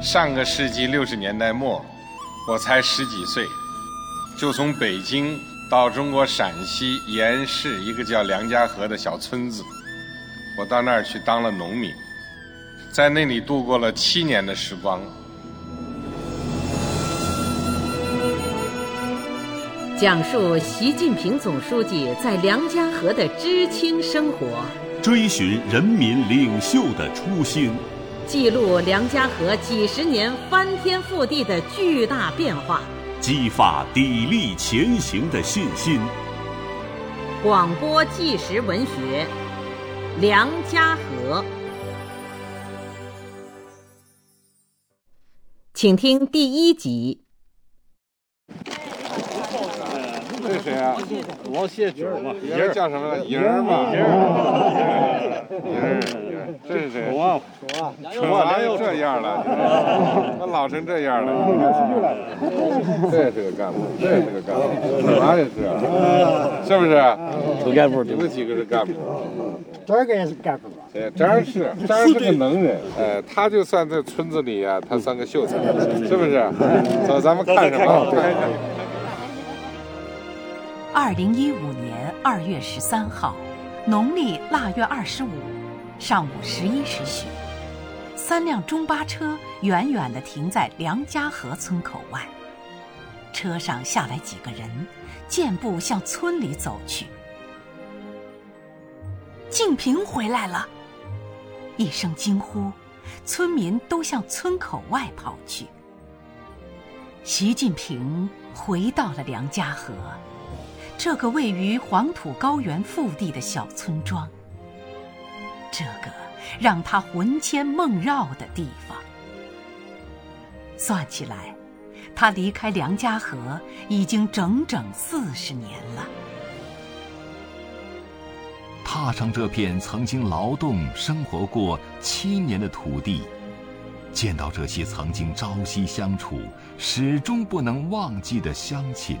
上个世纪六十年代末，我才十几岁，就从北京到中国陕西盐市一个叫梁家河的小村子，我到那儿去当了农民，在那里度过了七年的时光。讲述习近平总书记在梁家河的知青生活，追寻人民领袖的初心，记录梁家河几十年翻天覆地的巨大变化，激发砥砺前行的信心。广播纪实文学《梁家河》，请听第一集。这谁啊？王谢九嘛，人叫什么来？莹儿嘛。莹儿，莹儿，这是谁？我啊，宠啊！咋又这样了？那老成这样了。这也是个干部，这也是个干部，哪也是，是不是？都干部，你们几个是干部？这个也是干部。对，张是，张是个能人。呃，他就算在村子里啊，他算个秀才，是不是？走，咱们看什么？二零一五年二月十三号，农历腊月二十五，上午十一时许，三辆中巴车远远地停在梁家河村口外。车上下来几个人，健步向村里走去。静平回来了！一声惊呼，村民都向村口外跑去。习近平回到了梁家河。这个位于黄土高原腹地的小村庄，这个让他魂牵梦绕的地方，算起来，他离开梁家河已经整整四十年了。踏上这片曾经劳动生活过七年的土地，见到这些曾经朝夕相处、始终不能忘记的乡亲。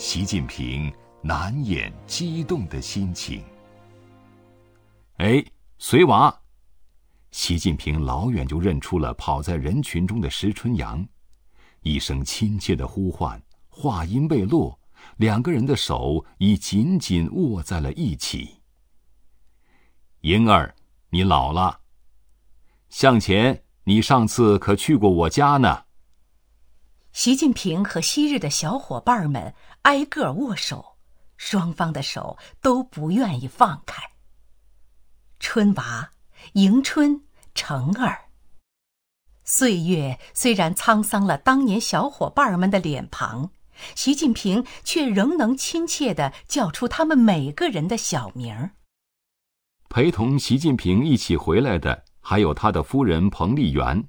习近平难掩激动的心情。哎，随娃！习近平老远就认出了跑在人群中的石春阳，一声亲切的呼唤，话音未落，两个人的手已紧紧握在了一起。莹儿，你老了。向前，你上次可去过我家呢。习近平和昔日的小伙伴们挨个握手，双方的手都不愿意放开。春娃、迎春、成儿。岁月虽然沧桑了当年小伙伴们的脸庞，习近平却仍能亲切的叫出他们每个人的小名儿。陪同习近平一起回来的还有他的夫人彭丽媛。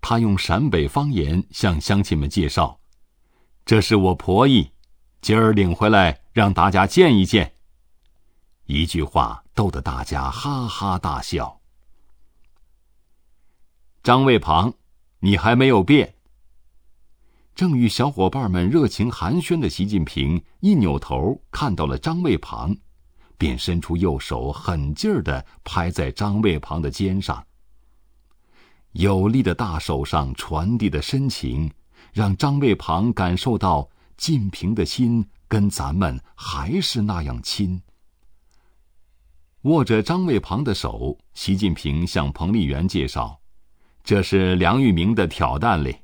他用陕北方言向乡亲们介绍：“这是我婆姨，今儿领回来让大家见一见。”一句话逗得大家哈哈大笑。张卫庞，你还没有变。正与小伙伴们热情寒暄的习近平一扭头看到了张卫庞，便伸出右手，狠劲儿的拍在张卫庞的肩上。有力的大手上传递的深情，让张卫庞感受到晋平的心跟咱们还是那样亲。握着张卫庞的手，习近平向彭丽媛介绍：“这是梁玉明的挑担嘞。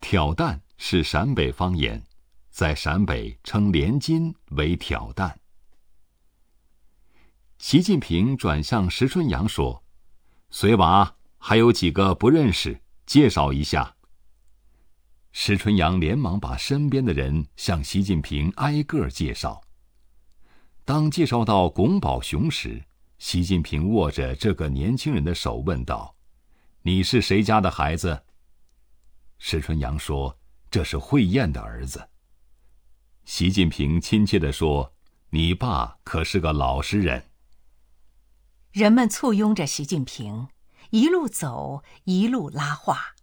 挑担是陕北方言，在陕北称连襟为挑担。”习近平转向石春阳说：“随娃。”还有几个不认识，介绍一下。石春阳连忙把身边的人向习近平挨个介绍。当介绍到龚宝雄时，习近平握着这个年轻人的手问道：“你是谁家的孩子？”石春阳说：“这是慧燕的儿子。”习近平亲切地说：“你爸可是个老实人。”人们簇拥着习近平。一路走，一路拉话。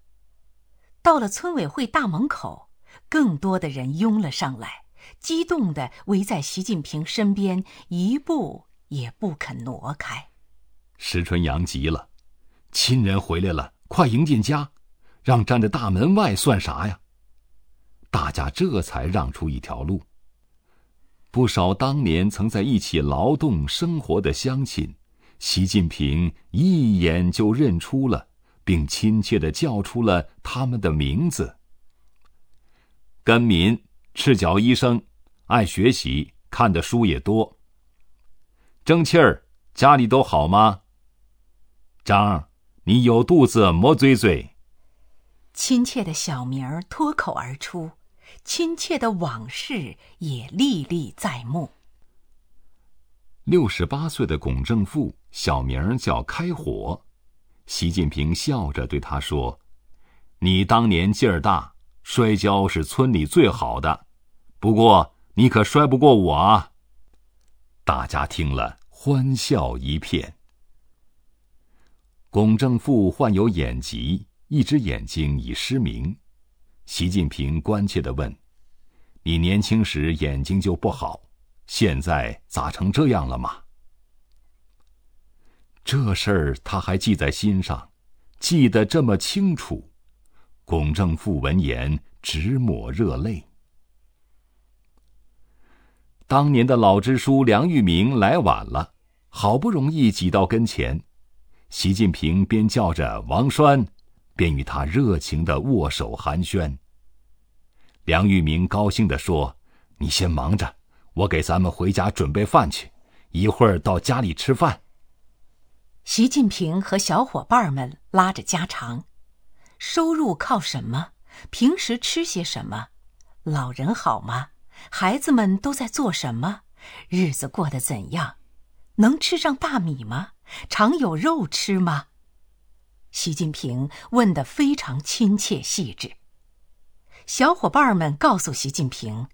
到了村委会大门口，更多的人拥了上来，激动的围在习近平身边，一步也不肯挪开。石春阳急了：“亲人回来了，快迎进家，让站在大门外算啥呀？”大家这才让出一条路。不少当年曾在一起劳动生活的乡亲，习近平一眼就认出了，并亲切的叫出了他们的名字：根民、赤脚医生，爱学习，看的书也多。争气儿，家里都好吗？张，你有肚子莫嘴嘴。亲切的小名儿脱口而出。亲切的往事也历历在目。六十八岁的龚正富，小名叫开火。习近平笑着对他说：“你当年劲儿大，摔跤是村里最好的，不过你可摔不过我啊。”大家听了，欢笑一片。龚正富患有眼疾，一只眼睛已失明。习近平关切地问：“你年轻时眼睛就不好，现在咋成这样了吗？”这事儿他还记在心上，记得这么清楚。龚正富闻言直抹热泪。当年的老支书梁玉明来晚了，好不容易挤到跟前，习近平边叫着王栓。边与他热情的握手寒暄。梁玉明高兴的说：“你先忙着，我给咱们回家准备饭去，一会儿到家里吃饭。”习近平和小伙伴们拉着家常：收入靠什么？平时吃些什么？老人好吗？孩子们都在做什么？日子过得怎样？能吃上大米吗？常有肉吃吗？习近平问得非常亲切细致。小伙伴们告诉习近平：“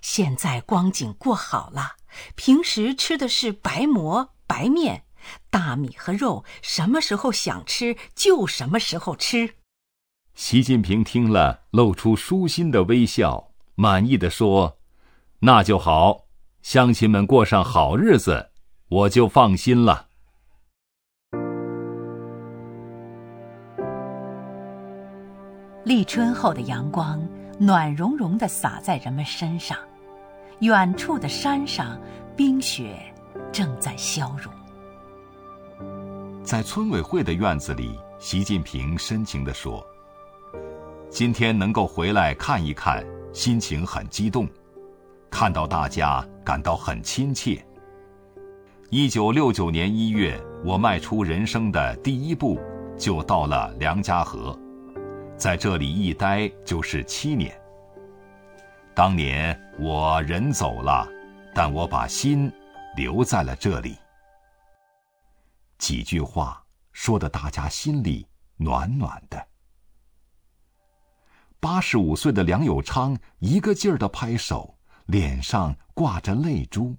现在光景过好了，平时吃的是白馍、白面，大米和肉什么时候想吃就什么时候吃。”习近平听了，露出舒心的微笑，满意的说：“那就好，乡亲们过上好日子，我就放心了。”立春后的阳光暖融融的洒在人们身上，远处的山上冰雪正在消融。在村委会的院子里，习近平深情地说：“今天能够回来看一看，心情很激动，看到大家感到很亲切。一九六九年一月，我迈出人生的第一步，就到了梁家河。”在这里一待就是七年。当年我人走了，但我把心留在了这里。几句话说的大家心里暖暖的。八十五岁的梁友昌一个劲儿的拍手，脸上挂着泪珠。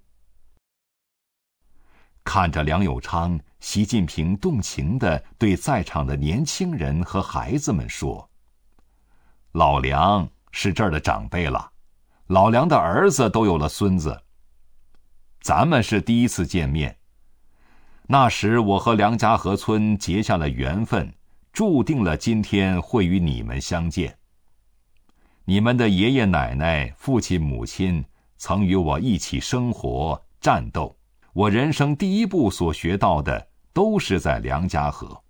看着梁友昌，习近平动情的对在场的年轻人和孩子们说。老梁是这儿的长辈了，老梁的儿子都有了孙子。咱们是第一次见面。那时我和梁家河村结下了缘分，注定了今天会与你们相见。你们的爷爷奶奶、父亲母亲曾与我一起生活、战斗，我人生第一步所学到的都是在梁家河。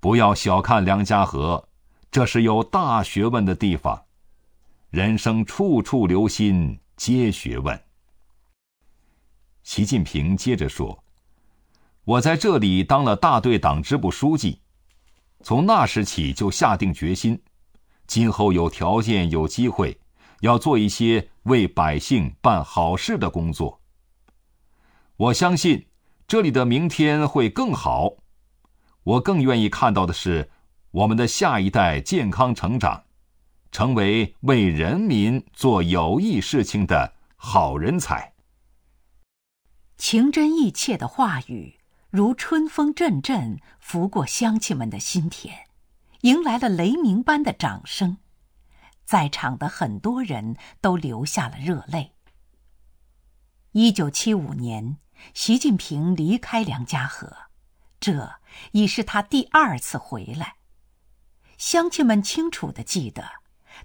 不要小看梁家河。这是有大学问的地方，人生处处留心，皆学问。习近平接着说：“我在这里当了大队党支部书记，从那时起就下定决心，今后有条件、有机会，要做一些为百姓办好事的工作。我相信这里的明天会更好，我更愿意看到的是。”我们的下一代健康成长，成为为人民做有益事情的好人才。情真意切的话语，如春风阵阵拂过乡亲们的心田，迎来了雷鸣般的掌声。在场的很多人都流下了热泪。一九七五年，习近平离开梁家河。这已是他第二次回来。乡亲们清楚的记得，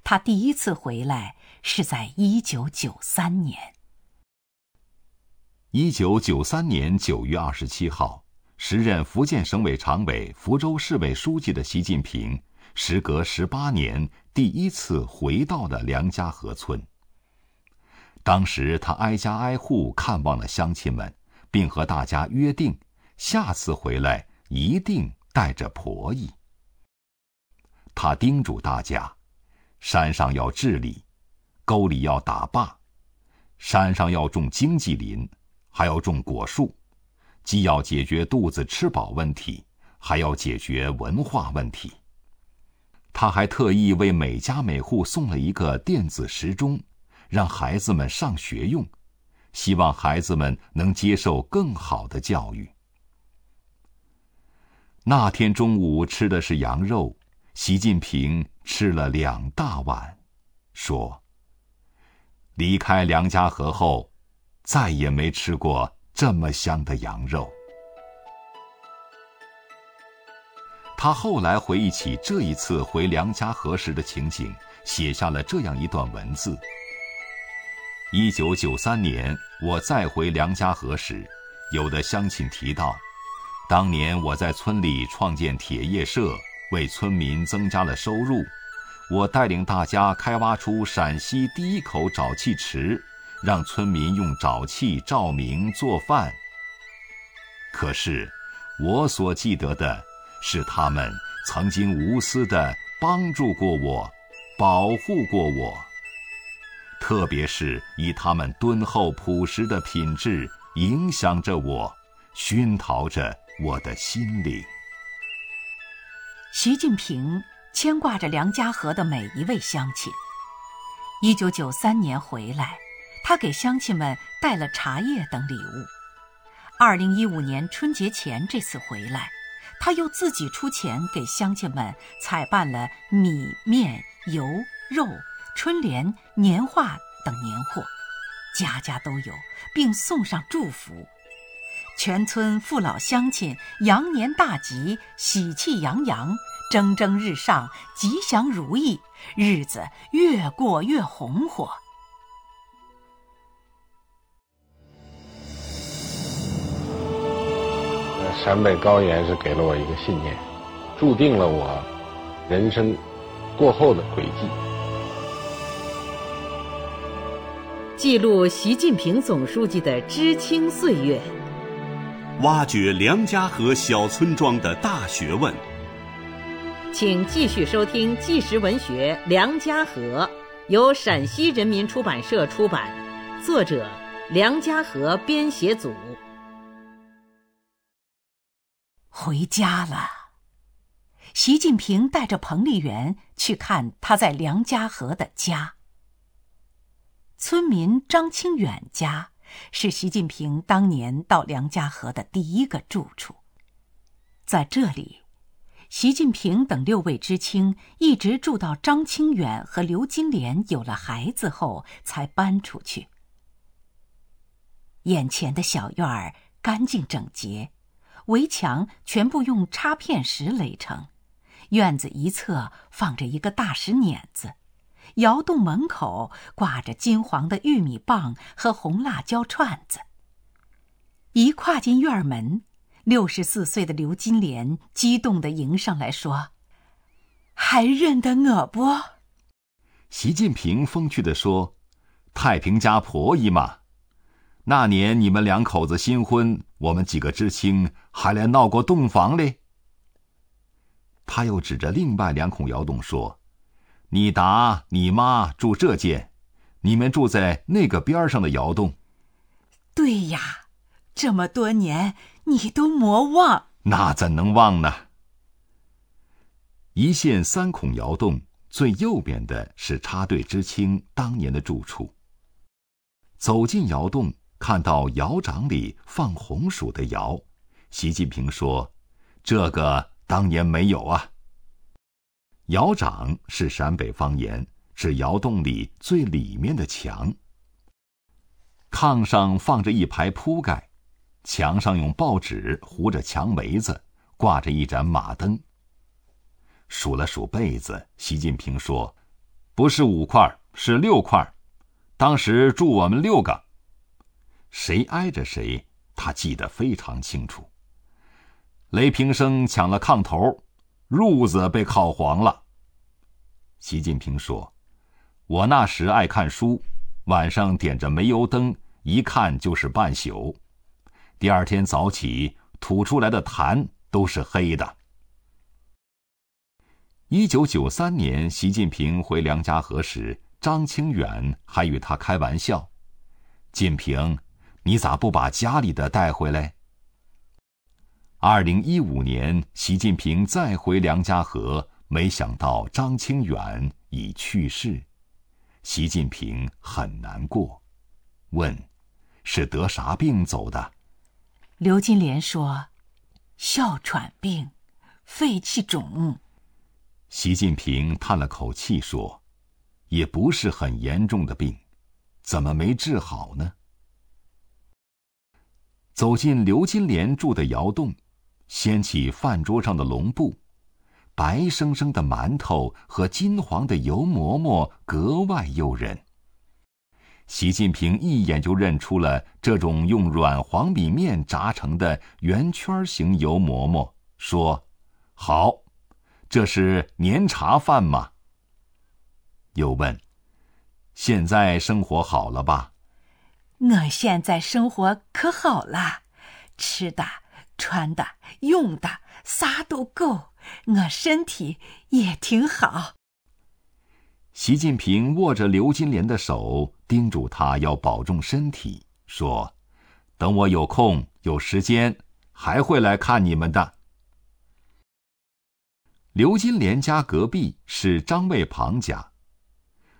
他第一次回来是在一九九三年。一九九三年九月二十七号，时任福建省委常委、福州市委书记的习近平，时隔十八年第一次回到了梁家河村。当时他挨家挨户看望了乡亲们，并和大家约定，下次回来一定带着婆姨。他叮嘱大家：山上要治理，沟里要打坝，山上要种经济林，还要种果树，既要解决肚子吃饱问题，还要解决文化问题。他还特意为每家每户送了一个电子时钟。让孩子们上学用，希望孩子们能接受更好的教育。那天中午吃的是羊肉，习近平吃了两大碗，说：“离开梁家河后，再也没吃过这么香的羊肉。”他后来回忆起这一次回梁家河时的情景，写下了这样一段文字。一九九三年，我再回梁家河时，有的乡亲提到，当年我在村里创建铁业社，为村民增加了收入。我带领大家开挖出陕西第一口沼气池，让村民用沼气照明做饭。可是，我所记得的，是他们曾经无私的帮助过我，保护过我。特别是以他们敦厚朴实的品质影响着我，熏陶着我的心灵。习近平牵挂着梁家河的每一位乡亲。一九九三年回来，他给乡亲们带了茶叶等礼物。二零一五年春节前这次回来，他又自己出钱给乡亲们采办了米面油肉。春联、年画等年货，家家都有，并送上祝福。全村父老乡亲羊年大吉，喜气洋洋，蒸蒸日上，吉祥如意，日子越过越红火。陕北高原是给了我一个信念，注定了我人生过后的轨迹。记录习近平总书记的知青岁月，挖掘梁家河小村庄的大学问。请继续收听纪实文学《梁家河》，由陕西人民出版社出版，作者梁家河编写组。回家了，习近平带着彭丽媛去看他在梁家河的家。村民张清远家是习近平当年到梁家河的第一个住处，在这里，习近平等六位知青一直住到张清远和刘金莲有了孩子后才搬出去。眼前的小院儿干净整洁，围墙全部用插片石垒成，院子一侧放着一个大石碾子。窑洞门口挂着金黄的玉米棒和红辣椒串子。一跨进院门，六十四岁的刘金莲激动地迎上来说：“还认得我不？”习近平风趣地说：“太平家婆姨嘛，那年你们两口子新婚，我们几个知青还来闹过洞房嘞。”他又指着另外两孔窑洞说。你答你妈住这间，你们住在那个边上的窑洞。对呀，这么多年你都莫忘。那怎能忘呢？一线三孔窑洞最右边的是插队知青当年的住处。走进窑洞，看到窑长里放红薯的窑，习近平说：“这个当年没有啊。”窑长是陕北方言，指窑洞里最里面的墙。炕上放着一排铺盖，墙上用报纸糊着墙围子，挂着一盏马灯。数了数被子，习近平说：“不是五块，是六块。当时住我们六个，谁挨着谁，他记得非常清楚。雷平生抢了炕头，褥子被烤黄了。”习近平说：“我那时爱看书，晚上点着煤油灯，一看就是半宿。第二天早起，吐出来的痰都是黑的。”一九九三年，习近平回梁家河时，张清远还与他开玩笑：“近平，你咋不把家里的带回来？”二零一五年，习近平再回梁家河，没想到张清远已去世，习近平很难过，问：“是得啥病走的？”刘金莲说：“哮喘病，肺气肿。”习近平叹了口气说：“也不是很严重的病，怎么没治好呢？”走进刘金莲住的窑洞，掀起饭桌上的笼布，白生生的馒头和金黄的油馍馍格外诱人。习近平一眼就认出了这种用软黄米面炸成的圆圈形油馍馍，说：“好。”这是年茶饭吗？又问：“现在生活好了吧？”我现在生活可好了，吃的、穿的、用的，啥都够，我身体也挺好。习近平握着刘金莲的手，叮嘱她要保重身体，说：“等我有空有时间，还会来看你们的。”刘金莲家隔壁是张卫庞家，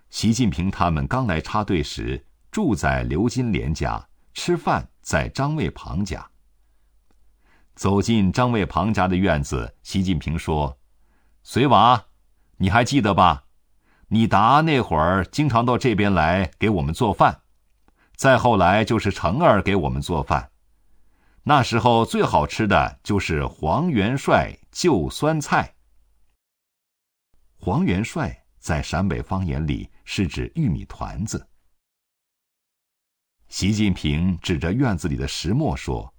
习近平他们刚来插队时住在刘金莲家，吃饭在张卫庞家。走进张卫庞家的院子，习近平说：“随娃，你还记得吧？你达那会儿经常到这边来给我们做饭，再后来就是成儿给我们做饭。那时候最好吃的就是黄元帅旧酸菜。”黄元帅在陕北方言里是指玉米团子。习近平指着院子里的石磨说：“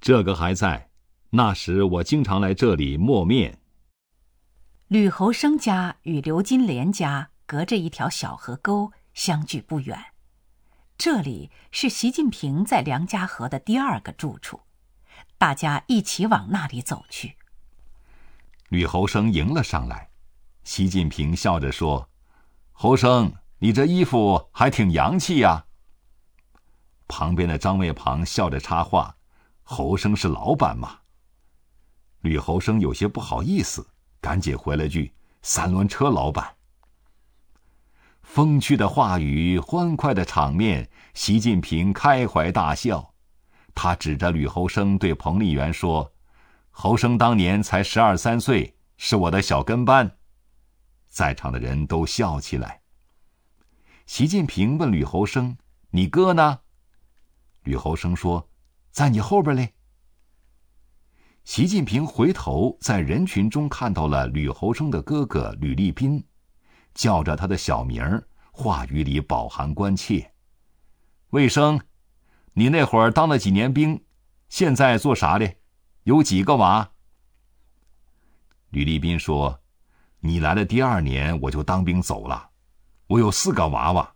这个还在，那时我经常来这里磨面。”吕侯生家与刘金莲家隔着一条小河沟，相距不远。这里是习近平在梁家河的第二个住处，大家一起往那里走去。吕侯生迎了上来。习近平笑着说：“侯生，你这衣服还挺洋气呀。”旁边的张卫庞笑着插话：“侯生是老板嘛。”吕侯生有些不好意思，赶紧回了句：“三轮车老板。”风趣的话语，欢快的场面，习近平开怀大笑。他指着吕侯生对彭丽媛说：“侯生当年才十二三岁，是我的小跟班。”在场的人都笑起来。习近平问吕侯生：“你哥呢？”吕侯生说：“在你后边嘞。”习近平回头在人群中看到了吕侯生的哥哥吕立斌，叫着他的小名话语里饱含关切：“卫生，你那会儿当了几年兵？现在做啥嘞？有几个娃？”吕立斌说。你来的第二年，我就当兵走了。我有四个娃娃，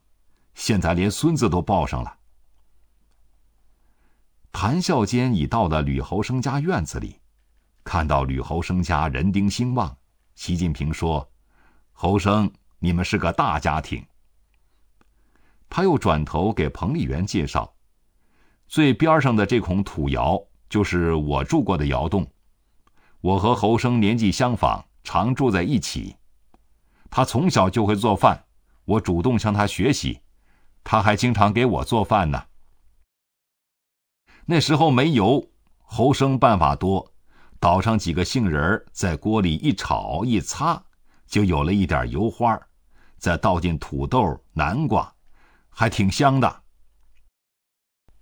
现在连孙子都抱上了。谈笑间，已到了吕侯生家院子里，看到吕侯生家人丁兴旺，习近平说：“侯生，你们是个大家庭。”他又转头给彭丽媛介绍：“最边上的这孔土窑，就是我住过的窑洞。我和侯生年纪相仿。”常住在一起，他从小就会做饭，我主动向他学习，他还经常给我做饭呢。那时候没油，侯生办法多，倒上几个杏仁在锅里一炒一擦，就有了一点油花再倒进土豆、南瓜，还挺香的。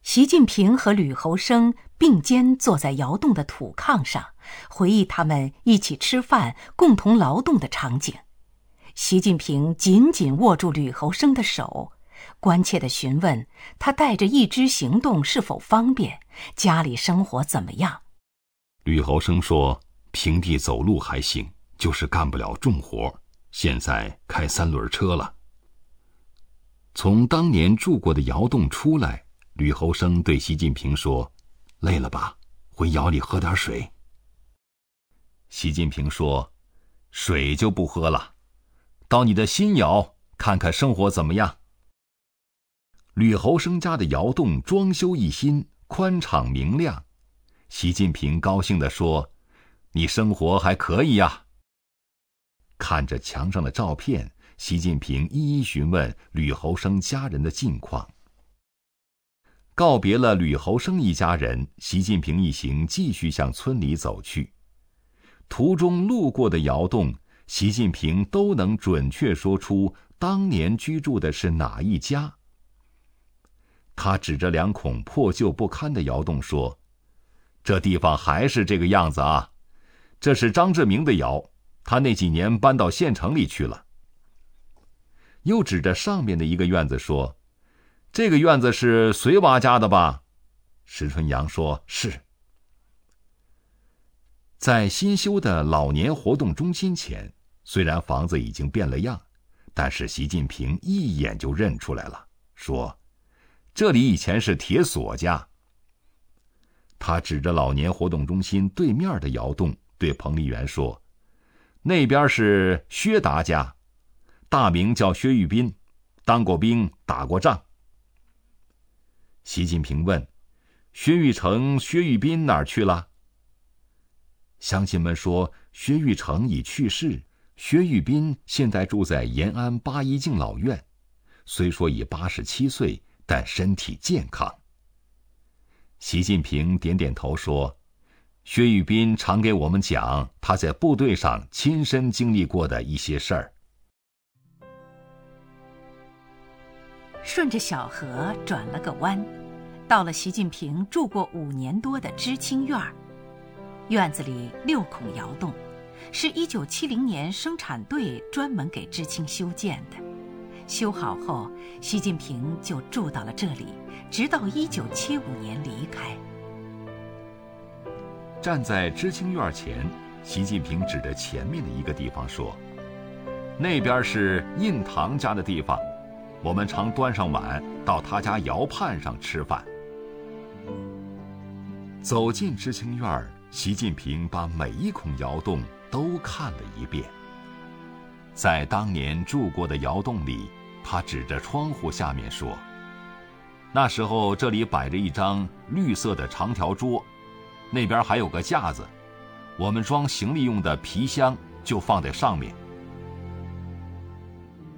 习近平和吕侯生并肩坐在窑洞的土炕上，回忆他们一起吃饭、共同劳动的场景。习近平紧紧握住吕侯生的手，关切地询问他带着一只行动是否方便，家里生活怎么样。吕侯生说：“平地走路还行，就是干不了重活。现在开三轮车了。”从当年住过的窑洞出来，吕侯生对习近平说：“累了吧？回窑里喝点水。”习近平说：“水就不喝了。”到你的新窑看看生活怎么样？吕侯生家的窑洞装修一新，宽敞明亮。习近平高兴地说：“你生活还可以呀。”看着墙上的照片，习近平一一询问吕侯生家人的近况。告别了吕侯生一家人，习近平一行继续向村里走去。途中路过的窑洞。习近平都能准确说出当年居住的是哪一家。他指着两孔破旧不堪的窑洞说：“这地方还是这个样子啊，这是张志明的窑，他那几年搬到县城里去了。”又指着上面的一个院子说：“这个院子是隋娃家的吧？”石春阳说：“是。”在新修的老年活动中心前。虽然房子已经变了样，但是习近平一眼就认出来了，说：“这里以前是铁锁家。”他指着老年活动中心对面的窑洞，对彭丽媛说：“那边是薛达家，大名叫薛玉斌，当过兵，打过仗。”习近平问：“薛玉成、薛玉斌哪儿去了？”乡亲们说：“薛玉成已去世。”薛玉斌现在住在延安八一敬老院，虽说已八十七岁，但身体健康。习近平点点头说：“薛玉斌常给我们讲他在部队上亲身经历过的一些事儿。”顺着小河转了个弯，到了习近平住过五年多的知青院儿，院子里六孔窑洞。是一九七零年生产队专门给知青修建的，修好后，习近平就住到了这里，直到一九七五年离开。站在知青院前，习近平指着前面的一个地方说：“那边是印堂家的地方，我们常端上碗到他家窑畔上吃饭。”走进知青院，习近平把每一孔窑洞。都看了一遍。在当年住过的窑洞里，他指着窗户下面说：“那时候这里摆着一张绿色的长条桌，那边还有个架子，我们装行李用的皮箱就放在上面。”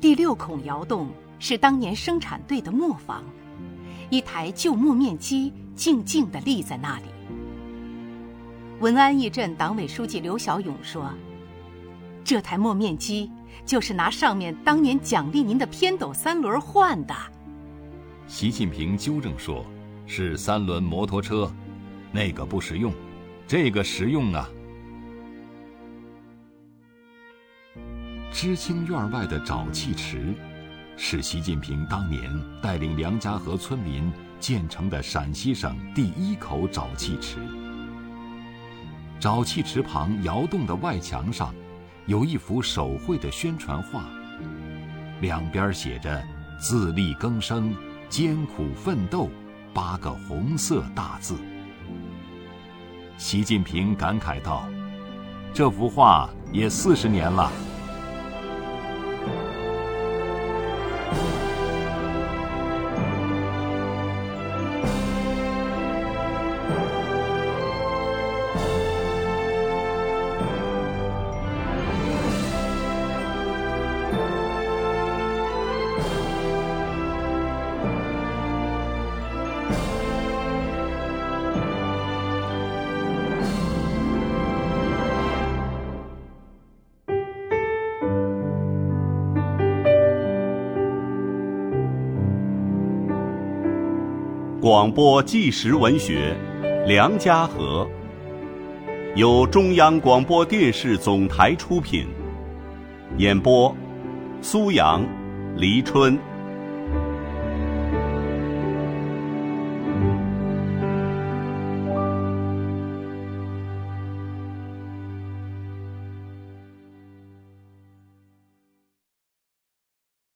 第六孔窑洞是当年生产队的磨坊，一台旧磨面机静静地立在那里。文安义镇党委书记刘小勇说：“这台磨面机就是拿上面当年奖励您的偏斗三轮换的。”习近平纠正说：“是三轮摩托车，那个不实用，这个实用啊。”知青院外的沼气池，是习近平当年带领梁家河村民建成的陕西省第一口沼气池。沼气池旁窑洞的外墙上，有一幅手绘的宣传画，两边写着“自力更生，艰苦奋斗”八个红色大字。习近平感慨道：“这幅画也四十年了。”广播纪实文学，梁家河》，由中央广播电视总台出品，演播：苏阳、黎春。